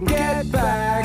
Get back.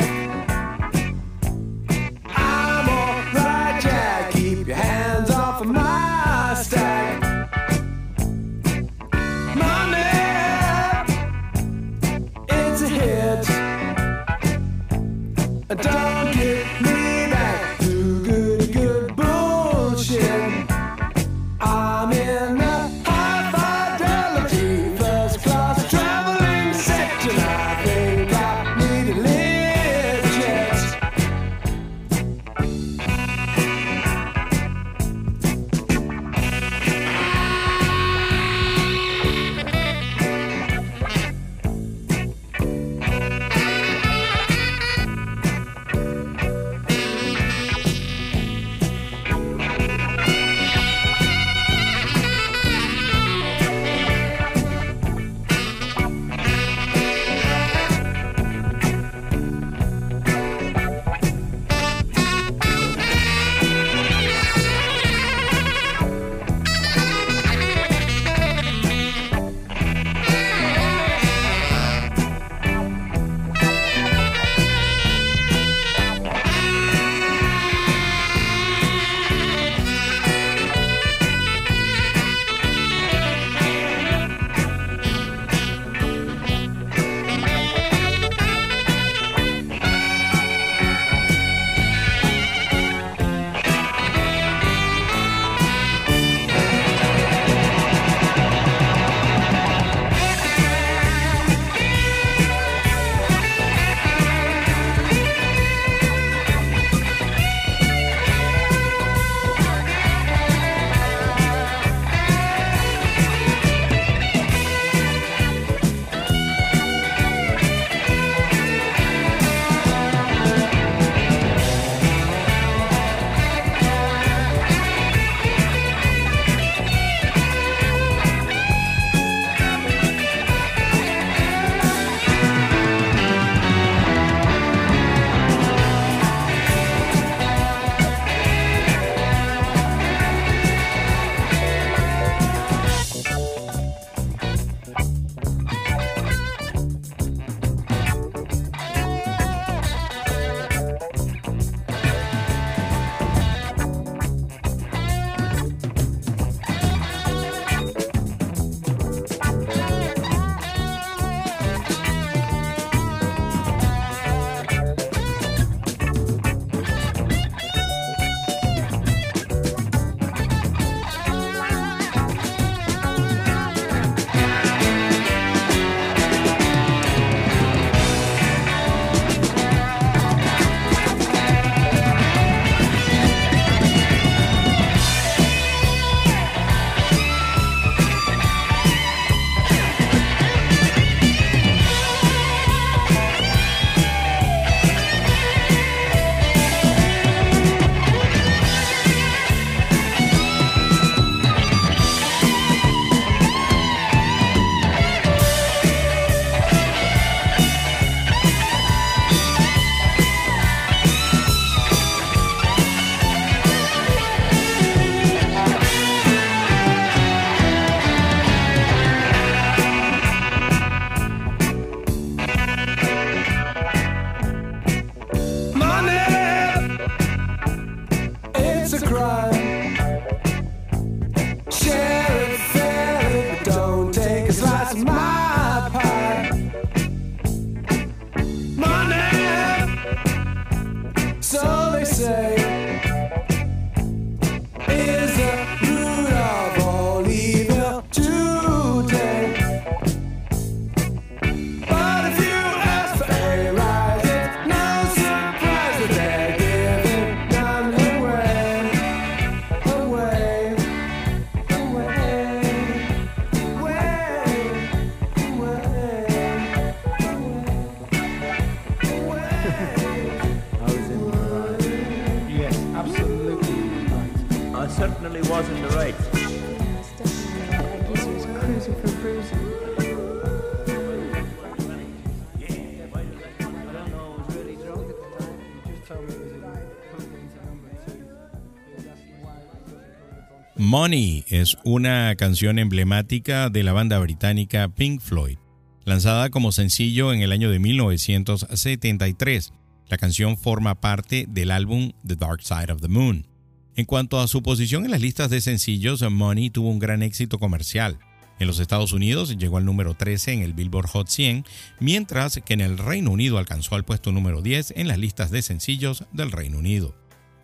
Money es una canción emblemática de la banda británica Pink Floyd, lanzada como sencillo en el año de 1973. La canción forma parte del álbum The Dark Side of the Moon. En cuanto a su posición en las listas de sencillos, Money tuvo un gran éxito comercial. En los Estados Unidos llegó al número 13 en el Billboard Hot 100, mientras que en el Reino Unido alcanzó al puesto número 10 en las listas de sencillos del Reino Unido.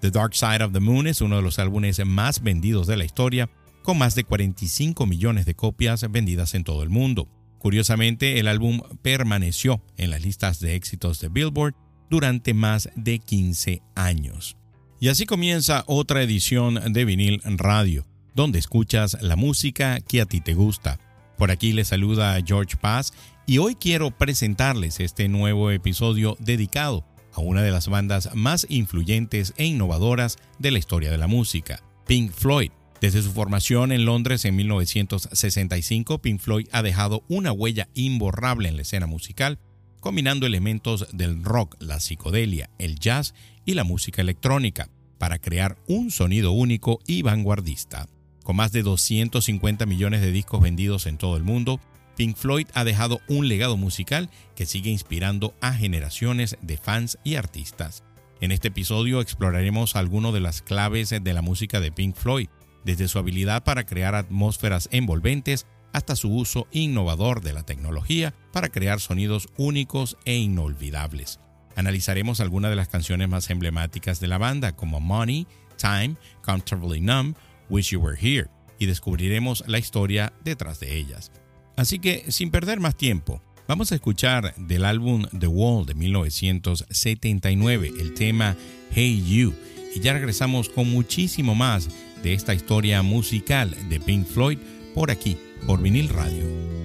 The Dark Side of the Moon es uno de los álbumes más vendidos de la historia, con más de 45 millones de copias vendidas en todo el mundo. Curiosamente, el álbum permaneció en las listas de éxitos de Billboard durante más de 15 años. Y así comienza otra edición de Vinil Radio, donde escuchas la música que a ti te gusta. Por aquí les saluda George Paz y hoy quiero presentarles este nuevo episodio dedicado a una de las bandas más influyentes e innovadoras de la historia de la música, Pink Floyd. Desde su formación en Londres en 1965, Pink Floyd ha dejado una huella imborrable en la escena musical, combinando elementos del rock, la psicodelia, el jazz y la música electrónica, para crear un sonido único y vanguardista. Con más de 250 millones de discos vendidos en todo el mundo, Pink Floyd ha dejado un legado musical que sigue inspirando a generaciones de fans y artistas. En este episodio exploraremos algunas de las claves de la música de Pink Floyd, desde su habilidad para crear atmósferas envolventes hasta su uso innovador de la tecnología para crear sonidos únicos e inolvidables. Analizaremos algunas de las canciones más emblemáticas de la banda como Money, Time, Comfortably Numb, Wish You Were Here, y descubriremos la historia detrás de ellas. Así que, sin perder más tiempo, vamos a escuchar del álbum The Wall de 1979 el tema Hey You y ya regresamos con muchísimo más de esta historia musical de Pink Floyd por aquí, por vinil radio.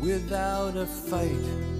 without a fight.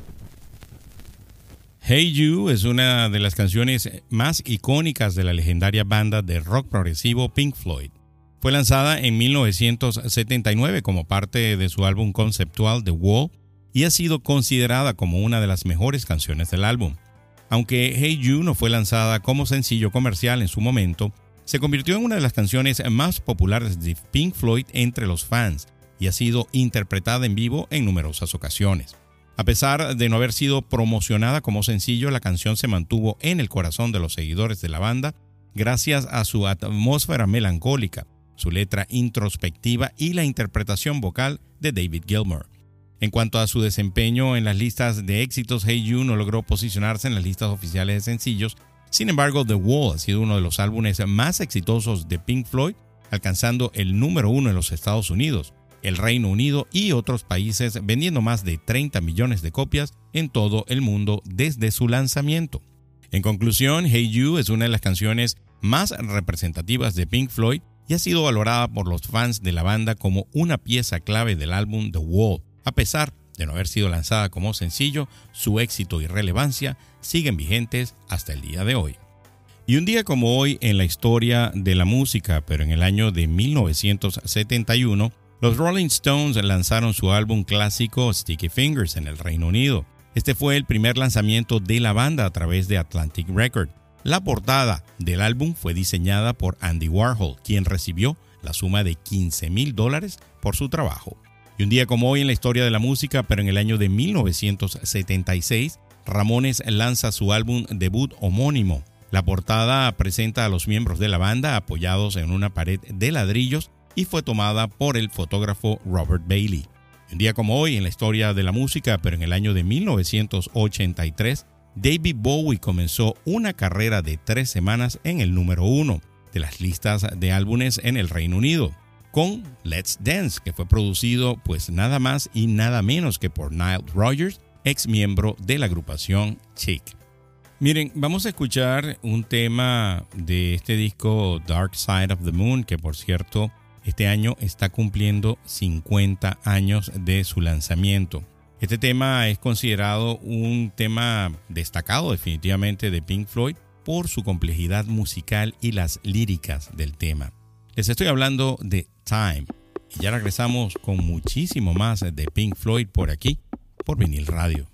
Hey You es una de las canciones más icónicas de la legendaria banda de rock progresivo Pink Floyd. Fue lanzada en 1979 como parte de su álbum conceptual The Wall y ha sido considerada como una de las mejores canciones del álbum. Aunque Hey You no fue lanzada como sencillo comercial en su momento, se convirtió en una de las canciones más populares de Pink Floyd entre los fans y ha sido interpretada en vivo en numerosas ocasiones. A pesar de no haber sido promocionada como sencillo, la canción se mantuvo en el corazón de los seguidores de la banda gracias a su atmósfera melancólica, su letra introspectiva y la interpretación vocal de David Gilmour. En cuanto a su desempeño en las listas de éxitos, Hey You no logró posicionarse en las listas oficiales de sencillos. Sin embargo, The Wall ha sido uno de los álbumes más exitosos de Pink Floyd, alcanzando el número uno en los Estados Unidos el Reino Unido y otros países vendiendo más de 30 millones de copias en todo el mundo desde su lanzamiento. En conclusión, Hey You es una de las canciones más representativas de Pink Floyd y ha sido valorada por los fans de la banda como una pieza clave del álbum The Wall. A pesar de no haber sido lanzada como sencillo, su éxito y relevancia siguen vigentes hasta el día de hoy. Y un día como hoy en la historia de la música, pero en el año de 1971, los Rolling Stones lanzaron su álbum clásico Sticky Fingers en el Reino Unido. Este fue el primer lanzamiento de la banda a través de Atlantic Record. La portada del álbum fue diseñada por Andy Warhol, quien recibió la suma de 15 mil dólares por su trabajo. Y un día como hoy en la historia de la música, pero en el año de 1976, Ramones lanza su álbum debut homónimo. La portada presenta a los miembros de la banda apoyados en una pared de ladrillos y fue tomada por el fotógrafo Robert Bailey. Un día como hoy en la historia de la música, pero en el año de 1983, David Bowie comenzó una carrera de tres semanas en el número uno de las listas de álbumes en el Reino Unido, con Let's Dance, que fue producido pues nada más y nada menos que por Nile Rodgers, ex miembro de la agrupación Chic. Miren, vamos a escuchar un tema de este disco Dark Side of the Moon, que por cierto este año está cumpliendo 50 años de su lanzamiento. Este tema es considerado un tema destacado definitivamente de Pink Floyd por su complejidad musical y las líricas del tema. Les estoy hablando de Time y ya regresamos con muchísimo más de Pink Floyd por aquí, por Vinil Radio.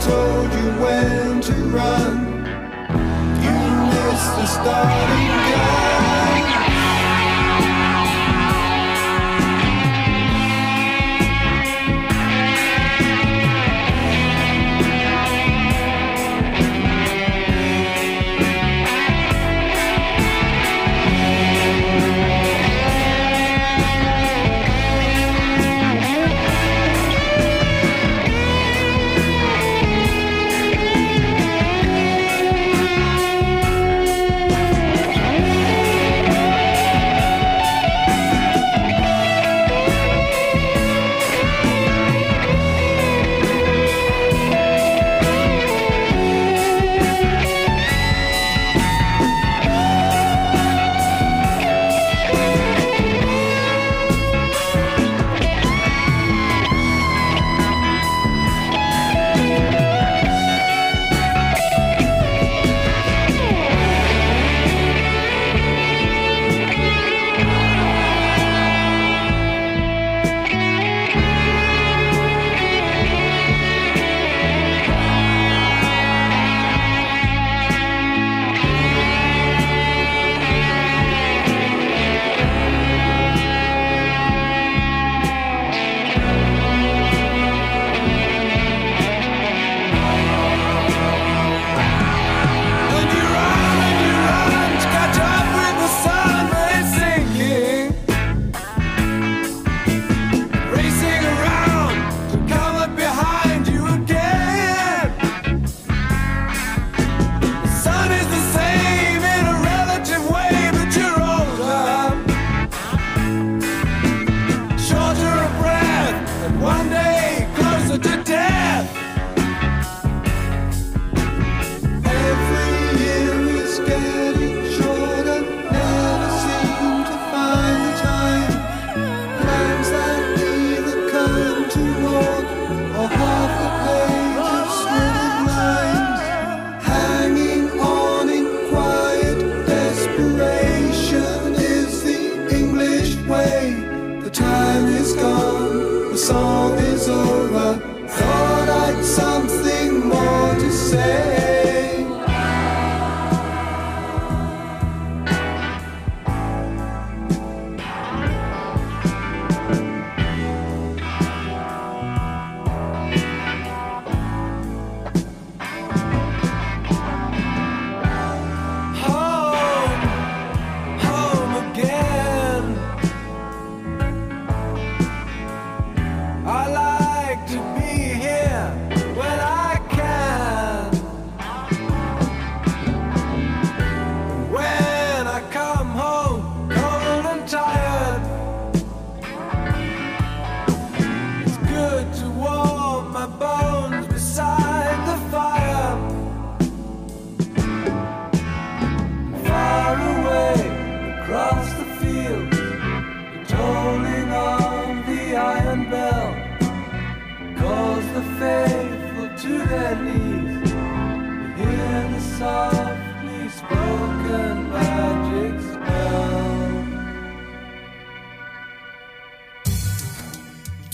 told you when to run. You missed the starting gun.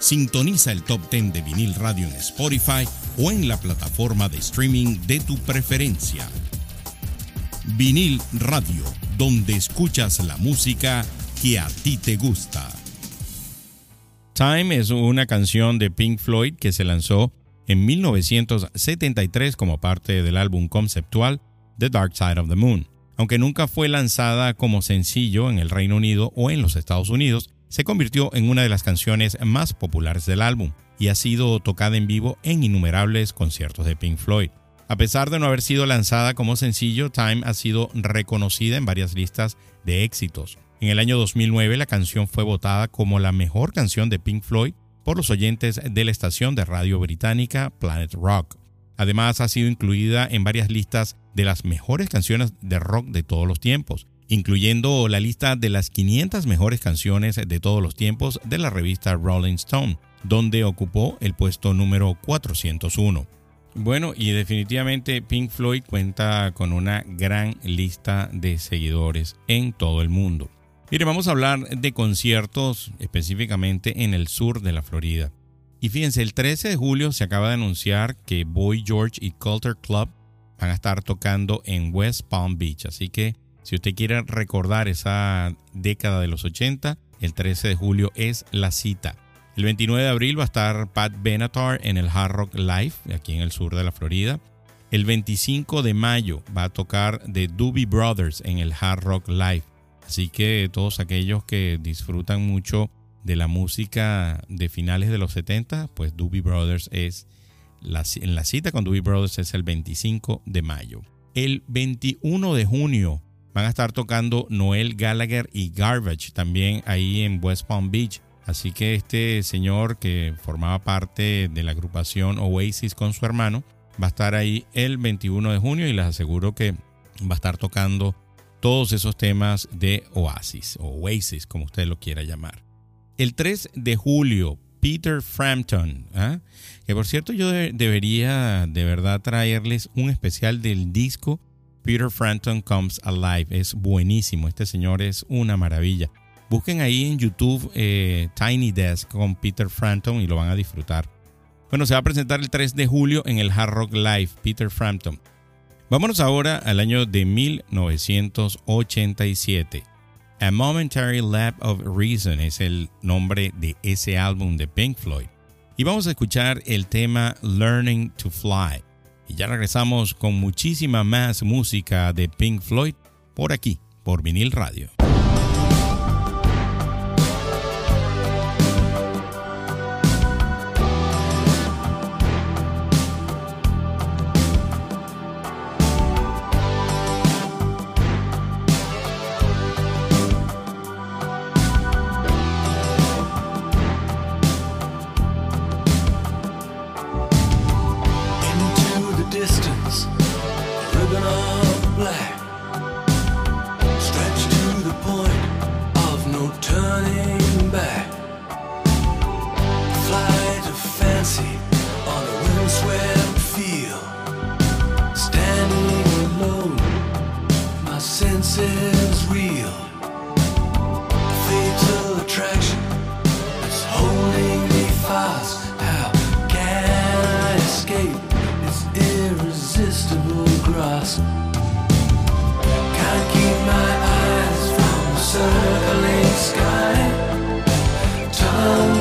Sintoniza el top 10 de vinil radio en Spotify o en la plataforma de streaming de tu preferencia. Vinil Radio, donde escuchas la música que a ti te gusta. Time es una canción de Pink Floyd que se lanzó en 1973 como parte del álbum conceptual The Dark Side of the Moon. Aunque nunca fue lanzada como sencillo en el Reino Unido o en los Estados Unidos, se convirtió en una de las canciones más populares del álbum y ha sido tocada en vivo en innumerables conciertos de Pink Floyd. A pesar de no haber sido lanzada como sencillo, Time ha sido reconocida en varias listas de éxitos. En el año 2009 la canción fue votada como la mejor canción de Pink Floyd por los oyentes de la estación de radio británica Planet Rock. Además ha sido incluida en varias listas de las mejores canciones de rock de todos los tiempos, incluyendo la lista de las 500 mejores canciones de todos los tiempos de la revista Rolling Stone, donde ocupó el puesto número 401. Bueno, y definitivamente Pink Floyd cuenta con una gran lista de seguidores en todo el mundo. Mire, vamos a hablar de conciertos específicamente en el sur de la Florida. Y fíjense, el 13 de julio se acaba de anunciar que Boy George y Culture Club van a estar tocando en West Palm Beach. Así que si usted quiere recordar esa década de los 80, el 13 de julio es la cita. El 29 de abril va a estar Pat Benatar en el Hard Rock Live, aquí en el sur de la Florida. El 25 de mayo va a tocar The Doobie Brothers en el Hard Rock Live. Así que todos aquellos que disfrutan mucho de la música de finales de los 70, pues Doobie Brothers es la, la cita con Doobie Brothers es el 25 de mayo. El 21 de junio van a estar tocando Noel Gallagher y Garbage también ahí en West Palm Beach. Así que este señor que formaba parte de la agrupación Oasis con su hermano va a estar ahí el 21 de junio y les aseguro que va a estar tocando todos esos temas de Oasis o Oasis, como usted lo quiera llamar. El 3 de julio, Peter Frampton, ¿ah? que por cierto yo debería de verdad traerles un especial del disco Peter Frampton Comes Alive. Es buenísimo, este señor es una maravilla. Busquen ahí en YouTube eh, Tiny Desk con Peter Frampton y lo van a disfrutar. Bueno, se va a presentar el 3 de julio en el Hard Rock Live, Peter Frampton. Vámonos ahora al año de 1987. A Momentary Lap of Reason es el nombre de ese álbum de Pink Floyd. Y vamos a escuchar el tema Learning to Fly. Y ya regresamos con muchísima más música de Pink Floyd por aquí, por vinil radio. us. Can't keep my eyes from the circling sky. Time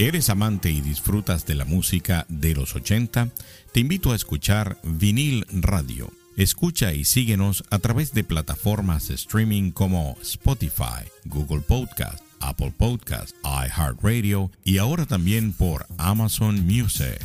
¿Eres amante y disfrutas de la música de los 80? Te invito a escuchar Vinil Radio. Escucha y síguenos a través de plataformas de streaming como Spotify, Google Podcast, Apple Podcast, iHeartRadio y ahora también por Amazon Music.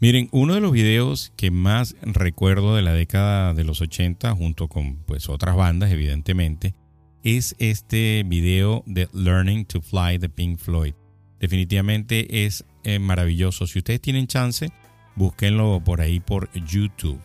Miren, uno de los videos que más recuerdo de la década de los 80, junto con pues otras bandas evidentemente, es este video de Learning to Fly de Pink Floyd. Definitivamente es eh, maravilloso. Si ustedes tienen chance, búsquenlo por ahí por YouTube.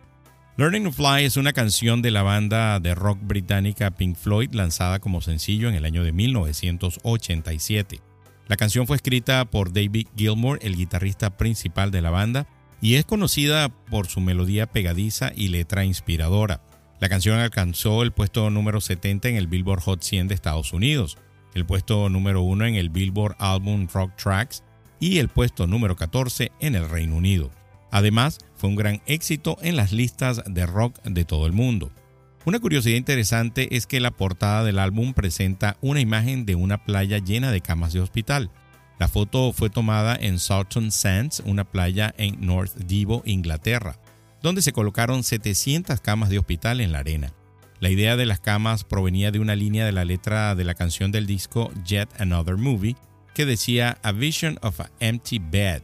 Learning to Fly es una canción de la banda de rock británica Pink Floyd lanzada como sencillo en el año de 1987. La canción fue escrita por David Gilmour, el guitarrista principal de la banda, y es conocida por su melodía pegadiza y letra inspiradora. La canción alcanzó el puesto número 70 en el Billboard Hot 100 de Estados Unidos el puesto número 1 en el Billboard Album Rock Tracks y el puesto número 14 en el Reino Unido. Además, fue un gran éxito en las listas de rock de todo el mundo. Una curiosidad interesante es que la portada del álbum presenta una imagen de una playa llena de camas de hospital. La foto fue tomada en Salton Sands, una playa en North Divo, Inglaterra, donde se colocaron 700 camas de hospital en la arena. La idea de las camas provenía de una línea de la letra de la canción del disco Yet Another Movie que decía A Vision of an Empty Bed.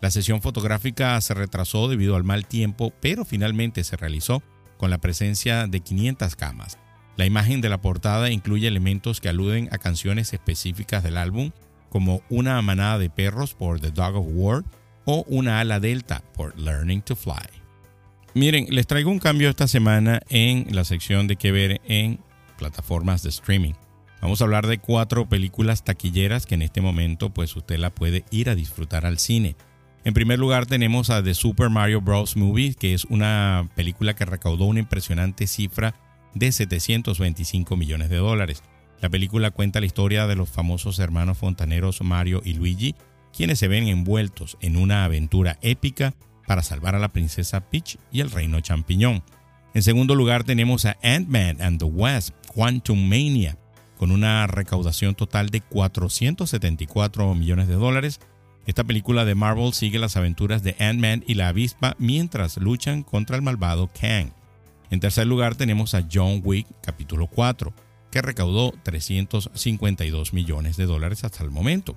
La sesión fotográfica se retrasó debido al mal tiempo, pero finalmente se realizó con la presencia de 500 camas. La imagen de la portada incluye elementos que aluden a canciones específicas del álbum, como una manada de perros por The Dog of War o una ala delta por Learning to Fly. Miren, les traigo un cambio esta semana en la sección de qué ver en plataformas de streaming. Vamos a hablar de cuatro películas taquilleras que en este momento pues usted la puede ir a disfrutar al cine. En primer lugar tenemos a The Super Mario Bros. Movie, que es una película que recaudó una impresionante cifra de 725 millones de dólares. La película cuenta la historia de los famosos hermanos fontaneros Mario y Luigi, quienes se ven envueltos en una aventura épica para salvar a la princesa Peach y el reino champiñón. En segundo lugar tenemos a Ant-Man and the Wasp, Quantum Mania, con una recaudación total de 474 millones de dólares. Esta película de Marvel sigue las aventuras de Ant-Man y la avispa mientras luchan contra el malvado Kang. En tercer lugar tenemos a John Wick capítulo 4, que recaudó 352 millones de dólares hasta el momento.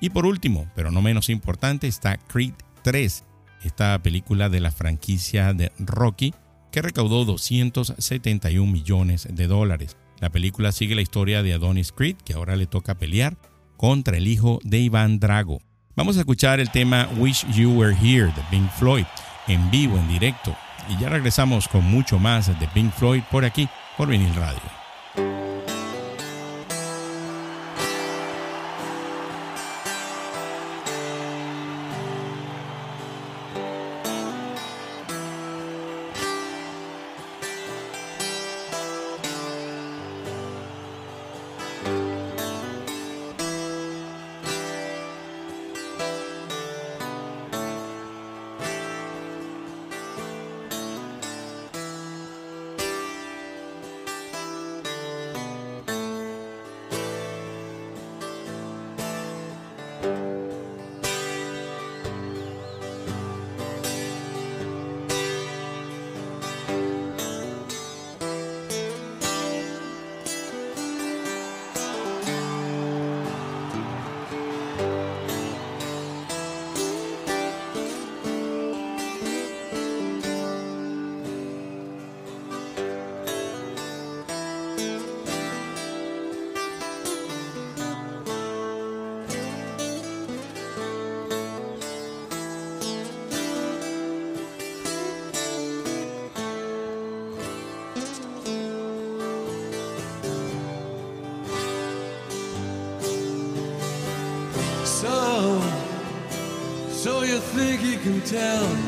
Y por último, pero no menos importante, está Creed 3, esta película de la franquicia de Rocky, que recaudó 271 millones de dólares. La película sigue la historia de Adonis Creed, que ahora le toca pelear contra el hijo de Iván Drago. Vamos a escuchar el tema Wish You Were Here de Pink Floyd en vivo, en directo. Y ya regresamos con mucho más de Pink Floyd por aquí, por Vinil Radio. Think you can tell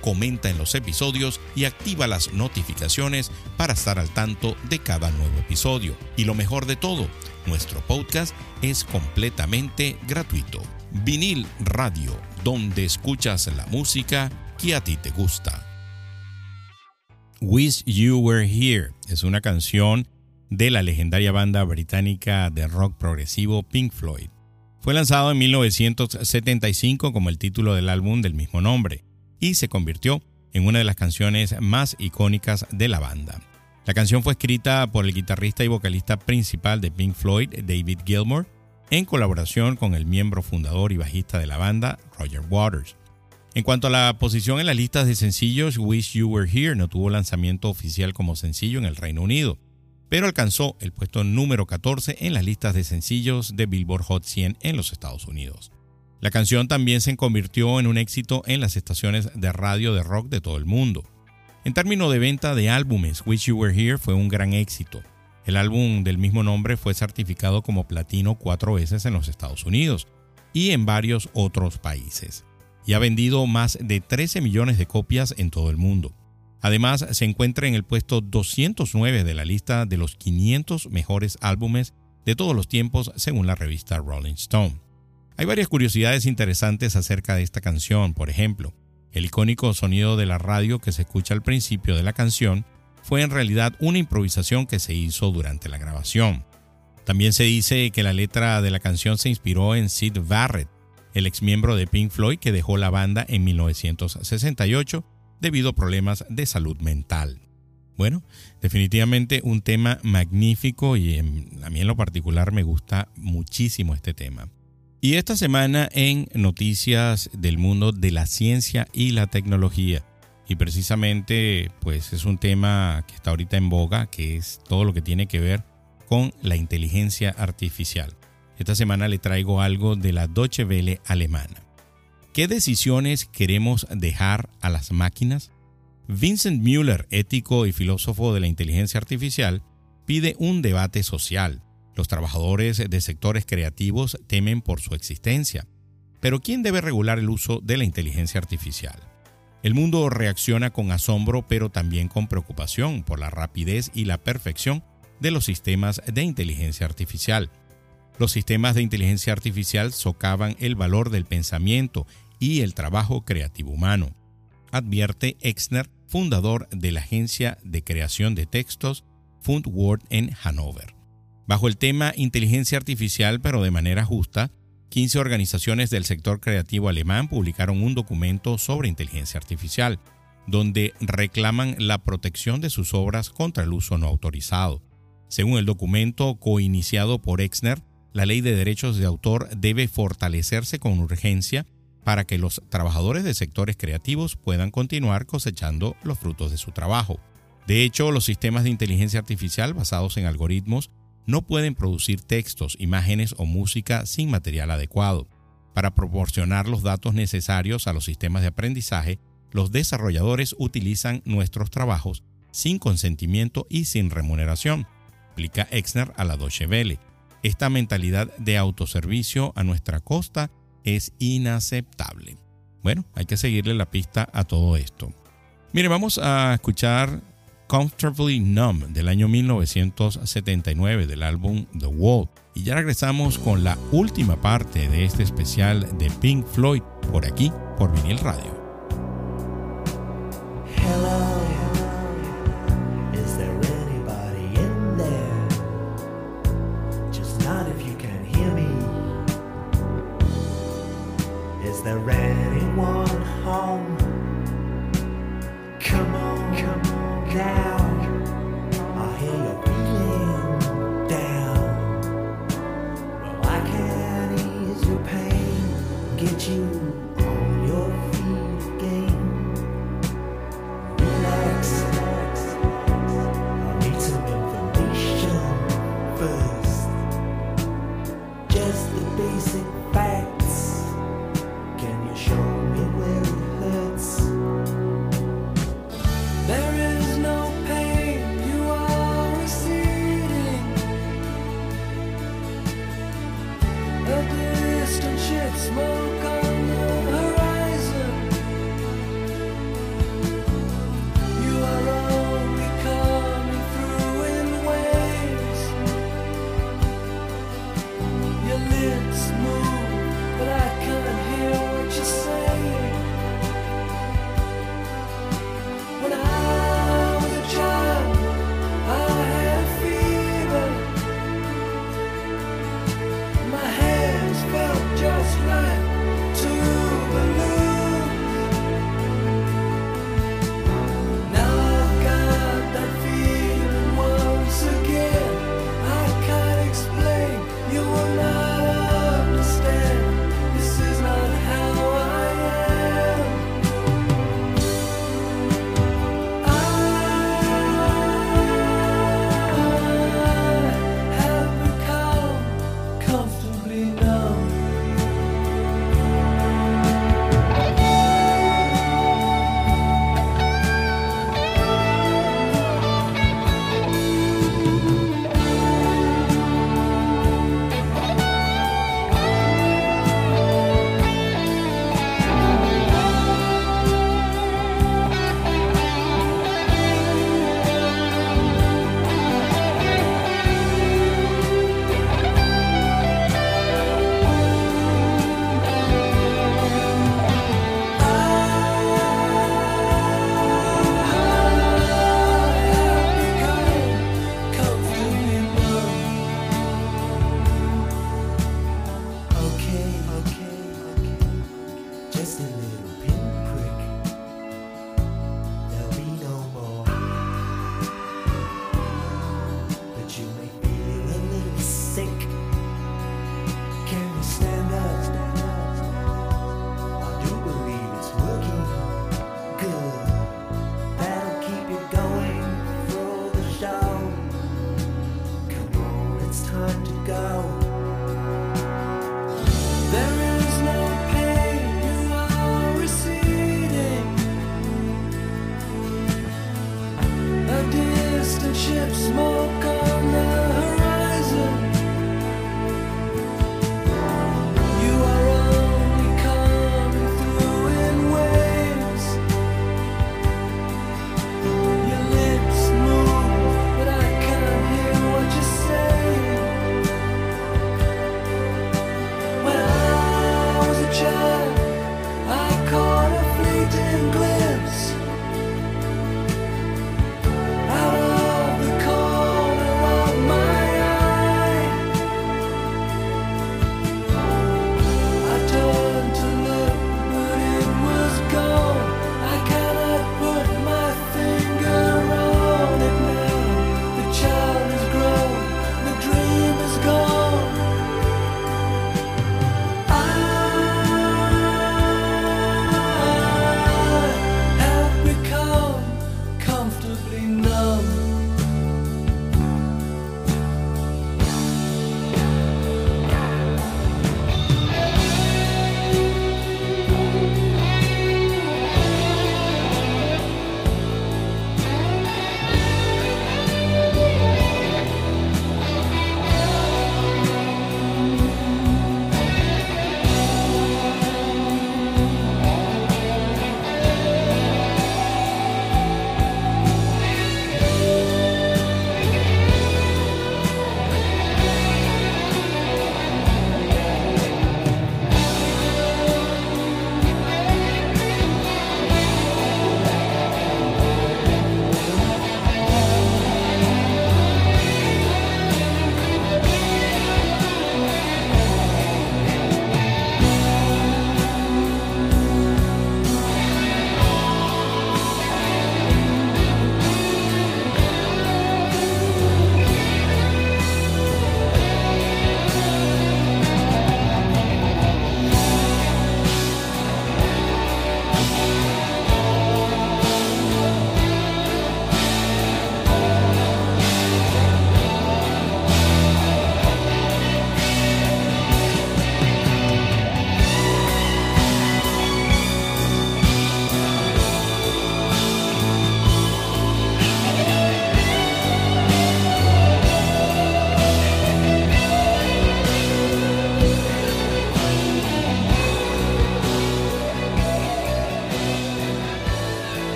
comenta en los episodios y activa las notificaciones para estar al tanto de cada nuevo episodio. Y lo mejor de todo, nuestro podcast es completamente gratuito. Vinil Radio, donde escuchas la música que a ti te gusta. Wish You Were Here es una canción de la legendaria banda británica de rock progresivo Pink Floyd. Fue lanzado en 1975 como el título del álbum del mismo nombre y se convirtió en una de las canciones más icónicas de la banda. La canción fue escrita por el guitarrista y vocalista principal de Pink Floyd, David Gilmour, en colaboración con el miembro fundador y bajista de la banda, Roger Waters. En cuanto a la posición en las listas de sencillos, Wish You Were Here no tuvo lanzamiento oficial como sencillo en el Reino Unido, pero alcanzó el puesto número 14 en las listas de sencillos de Billboard Hot 100 en los Estados Unidos. La canción también se convirtió en un éxito en las estaciones de radio de rock de todo el mundo. En términos de venta de álbumes, Wish You Were Here fue un gran éxito. El álbum del mismo nombre fue certificado como platino cuatro veces en los Estados Unidos y en varios otros países. Y ha vendido más de 13 millones de copias en todo el mundo. Además, se encuentra en el puesto 209 de la lista de los 500 mejores álbumes de todos los tiempos según la revista Rolling Stone. Hay varias curiosidades interesantes acerca de esta canción, por ejemplo, el icónico sonido de la radio que se escucha al principio de la canción fue en realidad una improvisación que se hizo durante la grabación. También se dice que la letra de la canción se inspiró en Sid Barrett, el ex miembro de Pink Floyd que dejó la banda en 1968 debido a problemas de salud mental. Bueno, definitivamente un tema magnífico y a mí en lo particular me gusta muchísimo este tema. Y esta semana en noticias del mundo de la ciencia y la tecnología. Y precisamente pues es un tema que está ahorita en boga, que es todo lo que tiene que ver con la inteligencia artificial. Esta semana le traigo algo de la Deutsche Welle alemana. ¿Qué decisiones queremos dejar a las máquinas? Vincent Müller, ético y filósofo de la inteligencia artificial, pide un debate social los trabajadores de sectores creativos temen por su existencia. Pero ¿quién debe regular el uso de la inteligencia artificial? El mundo reacciona con asombro pero también con preocupación por la rapidez y la perfección de los sistemas de inteligencia artificial. Los sistemas de inteligencia artificial socavan el valor del pensamiento y el trabajo creativo humano, advierte Exner, fundador de la agencia de creación de textos Fundword en Hannover. Bajo el tema Inteligencia Artificial, pero de manera justa, 15 organizaciones del sector creativo alemán publicaron un documento sobre inteligencia artificial, donde reclaman la protección de sus obras contra el uso no autorizado. Según el documento coiniciado por Exner, la ley de derechos de autor debe fortalecerse con urgencia para que los trabajadores de sectores creativos puedan continuar cosechando los frutos de su trabajo. De hecho, los sistemas de inteligencia artificial basados en algoritmos no pueden producir textos, imágenes o música sin material adecuado. Para proporcionar los datos necesarios a los sistemas de aprendizaje, los desarrolladores utilizan nuestros trabajos sin consentimiento y sin remuneración, explica Exner a la Deutsche Welle. Esta mentalidad de autoservicio a nuestra costa es inaceptable. Bueno, hay que seguirle la pista a todo esto. Mire, vamos a escuchar Comfortably Numb del año 1979 del álbum The Wall. Y ya regresamos con la última parte de este especial de Pink Floyd por aquí, por vinil radio.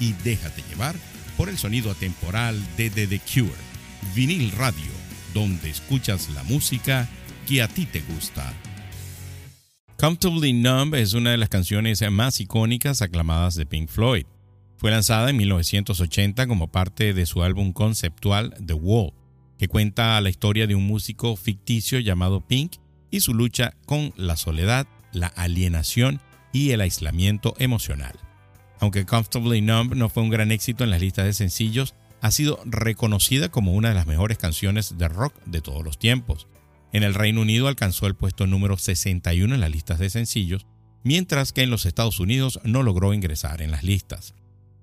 y déjate llevar por el sonido atemporal de The, Cure, vinil radio, donde escuchas la música que a ti te gusta. Comfortably Numb es una de las canciones más icónicas aclamadas de Pink Floyd. Fue lanzada en 1980 como parte de su álbum conceptual The Wall, que cuenta la historia de un músico ficticio llamado Pink y su lucha con la soledad, la alienación y el aislamiento emocional. Aunque Comfortably Numb no fue un gran éxito en las listas de sencillos, ha sido reconocida como una de las mejores canciones de rock de todos los tiempos. En el Reino Unido alcanzó el puesto número 61 en las listas de sencillos, mientras que en los Estados Unidos no logró ingresar en las listas.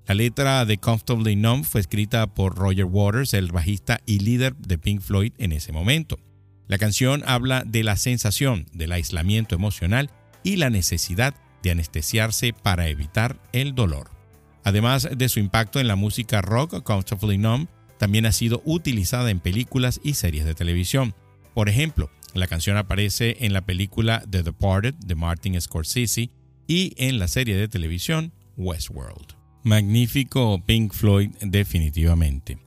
La letra de Comfortably Numb fue escrita por Roger Waters, el bajista y líder de Pink Floyd en ese momento. La canción habla de la sensación del aislamiento emocional y la necesidad de anestesiarse para evitar el dolor. Además de su impacto en la música rock, Comfortably Numb también ha sido utilizada en películas y series de televisión. Por ejemplo, la canción aparece en la película The Departed de Martin Scorsese y en la serie de televisión Westworld. Magnífico Pink Floyd definitivamente.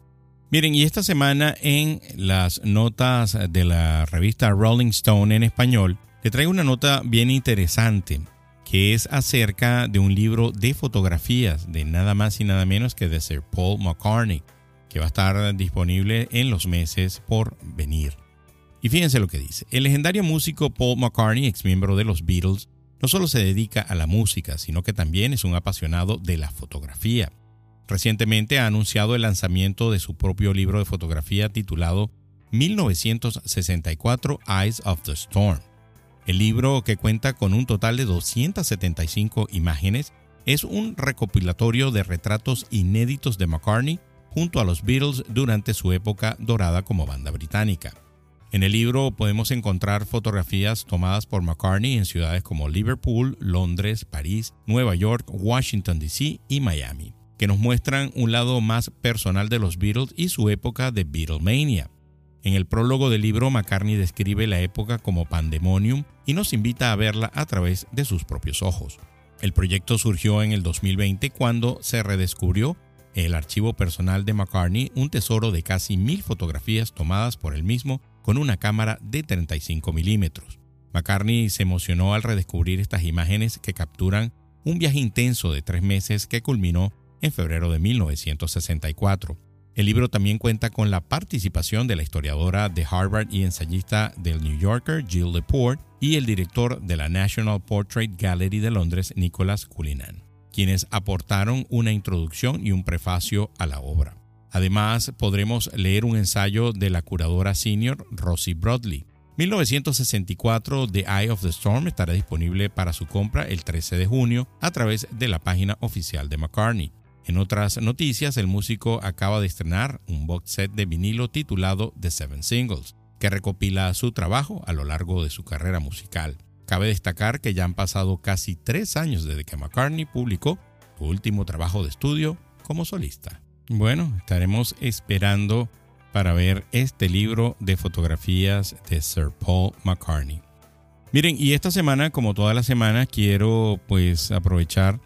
Miren, y esta semana en las notas de la revista Rolling Stone en español, le traigo una nota bien interesante que es acerca de un libro de fotografías de nada más y nada menos que de Sir Paul McCartney, que va a estar disponible en los meses por venir. Y fíjense lo que dice. El legendario músico Paul McCartney, ex miembro de los Beatles, no solo se dedica a la música, sino que también es un apasionado de la fotografía. Recientemente ha anunciado el lanzamiento de su propio libro de fotografía titulado 1964 Eyes of the Storm el libro, que cuenta con un total de 275 imágenes, es un recopilatorio de retratos inéditos de McCartney junto a los Beatles durante su época dorada como banda británica. En el libro podemos encontrar fotografías tomadas por McCartney en ciudades como Liverpool, Londres, París, Nueva York, Washington, D.C. y Miami, que nos muestran un lado más personal de los Beatles y su época de Beatlemania. En el prólogo del libro, McCartney describe la época como pandemonium y nos invita a verla a través de sus propios ojos. El proyecto surgió en el 2020 cuando se redescubrió el archivo personal de McCartney, un tesoro de casi mil fotografías tomadas por él mismo con una cámara de 35 milímetros. McCartney se emocionó al redescubrir estas imágenes que capturan un viaje intenso de tres meses que culminó en febrero de 1964. El libro también cuenta con la participación de la historiadora de Harvard y ensayista del New Yorker Jill Lepore y el director de la National Portrait Gallery de Londres Nicholas Cullinan, quienes aportaron una introducción y un prefacio a la obra. Además, podremos leer un ensayo de la curadora senior Rosie Broadley. 1964 The Eye of the Storm estará disponible para su compra el 13 de junio a través de la página oficial de McCartney. En otras noticias, el músico acaba de estrenar un box set de vinilo titulado The Seven Singles, que recopila su trabajo a lo largo de su carrera musical. Cabe destacar que ya han pasado casi tres años desde que McCartney publicó su último trabajo de estudio como solista. Bueno, estaremos esperando para ver este libro de fotografías de Sir Paul McCartney. Miren, y esta semana, como toda la semana, quiero pues aprovechar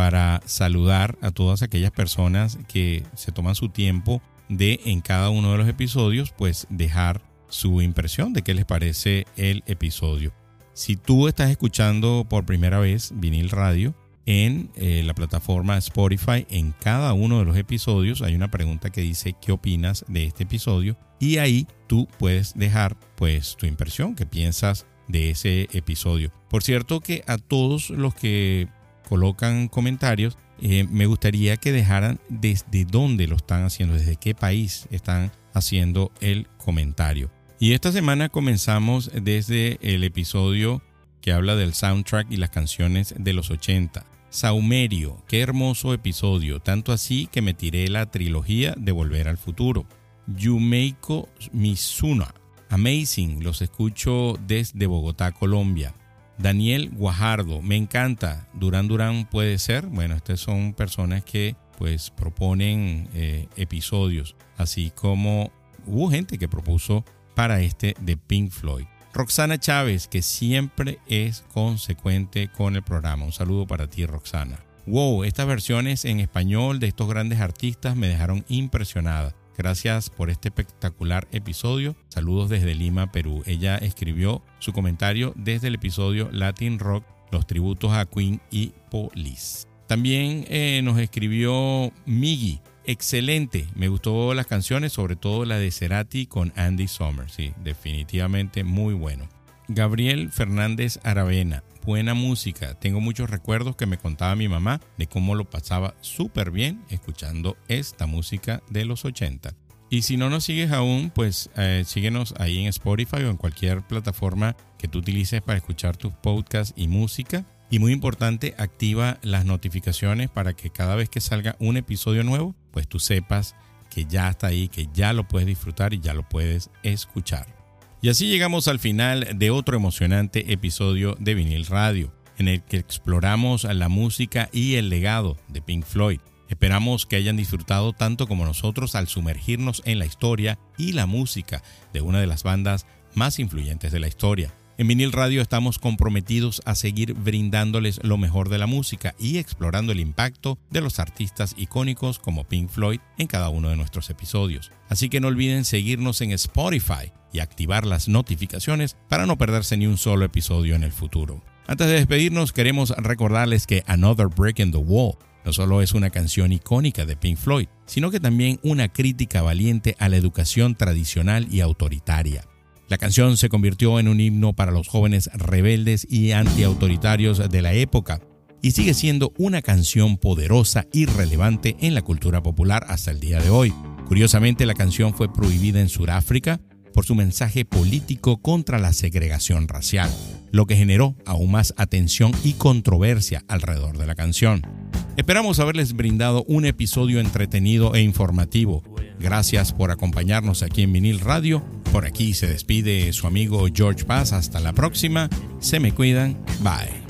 para saludar a todas aquellas personas que se toman su tiempo de en cada uno de los episodios pues dejar su impresión de qué les parece el episodio. Si tú estás escuchando por primera vez vinil radio en eh, la plataforma Spotify, en cada uno de los episodios hay una pregunta que dice qué opinas de este episodio y ahí tú puedes dejar pues tu impresión, qué piensas de ese episodio. Por cierto que a todos los que colocan comentarios, eh, me gustaría que dejaran desde dónde lo están haciendo, desde qué país están haciendo el comentario. Y esta semana comenzamos desde el episodio que habla del soundtrack y las canciones de los 80. Saumerio, qué hermoso episodio, tanto así que me tiré la trilogía de Volver al Futuro. Yumeiko Misuna, amazing, los escucho desde Bogotá, Colombia. Daniel Guajardo, me encanta. Durán Durán puede ser. Bueno, estas son personas que pues proponen eh, episodios, así como hubo gente que propuso para este de Pink Floyd. Roxana Chávez, que siempre es consecuente con el programa. Un saludo para ti, Roxana. Wow, estas versiones en español de estos grandes artistas me dejaron impresionada. Gracias por este espectacular episodio. Saludos desde Lima, Perú. Ella escribió su comentario desde el episodio Latin Rock, los tributos a Queen y Police. También eh, nos escribió Miggy. Excelente, me gustó las canciones, sobre todo la de Cerati con Andy Sommer. Sí, definitivamente muy bueno. Gabriel Fernández Aravena, buena música. Tengo muchos recuerdos que me contaba mi mamá de cómo lo pasaba súper bien escuchando esta música de los 80. Y si no nos sigues aún, pues eh, síguenos ahí en Spotify o en cualquier plataforma que tú utilices para escuchar tus podcasts y música. Y muy importante, activa las notificaciones para que cada vez que salga un episodio nuevo, pues tú sepas que ya está ahí, que ya lo puedes disfrutar y ya lo puedes escuchar. Y así llegamos al final de otro emocionante episodio de Vinil Radio, en el que exploramos la música y el legado de Pink Floyd. Esperamos que hayan disfrutado tanto como nosotros al sumergirnos en la historia y la música de una de las bandas más influyentes de la historia. En Vinil Radio estamos comprometidos a seguir brindándoles lo mejor de la música y explorando el impacto de los artistas icónicos como Pink Floyd en cada uno de nuestros episodios. Así que no olviden seguirnos en Spotify y activar las notificaciones para no perderse ni un solo episodio en el futuro. Antes de despedirnos, queremos recordarles que Another Break in the Wall no solo es una canción icónica de Pink Floyd, sino que también una crítica valiente a la educación tradicional y autoritaria. La canción se convirtió en un himno para los jóvenes rebeldes y antiautoritarios de la época y sigue siendo una canción poderosa y relevante en la cultura popular hasta el día de hoy. Curiosamente, la canción fue prohibida en Sudáfrica por su mensaje político contra la segregación racial, lo que generó aún más atención y controversia alrededor de la canción. Esperamos haberles brindado un episodio entretenido e informativo. Gracias por acompañarnos aquí en Vinil Radio por aquí se despide su amigo George Paz. Hasta la próxima. Se me cuidan. Bye.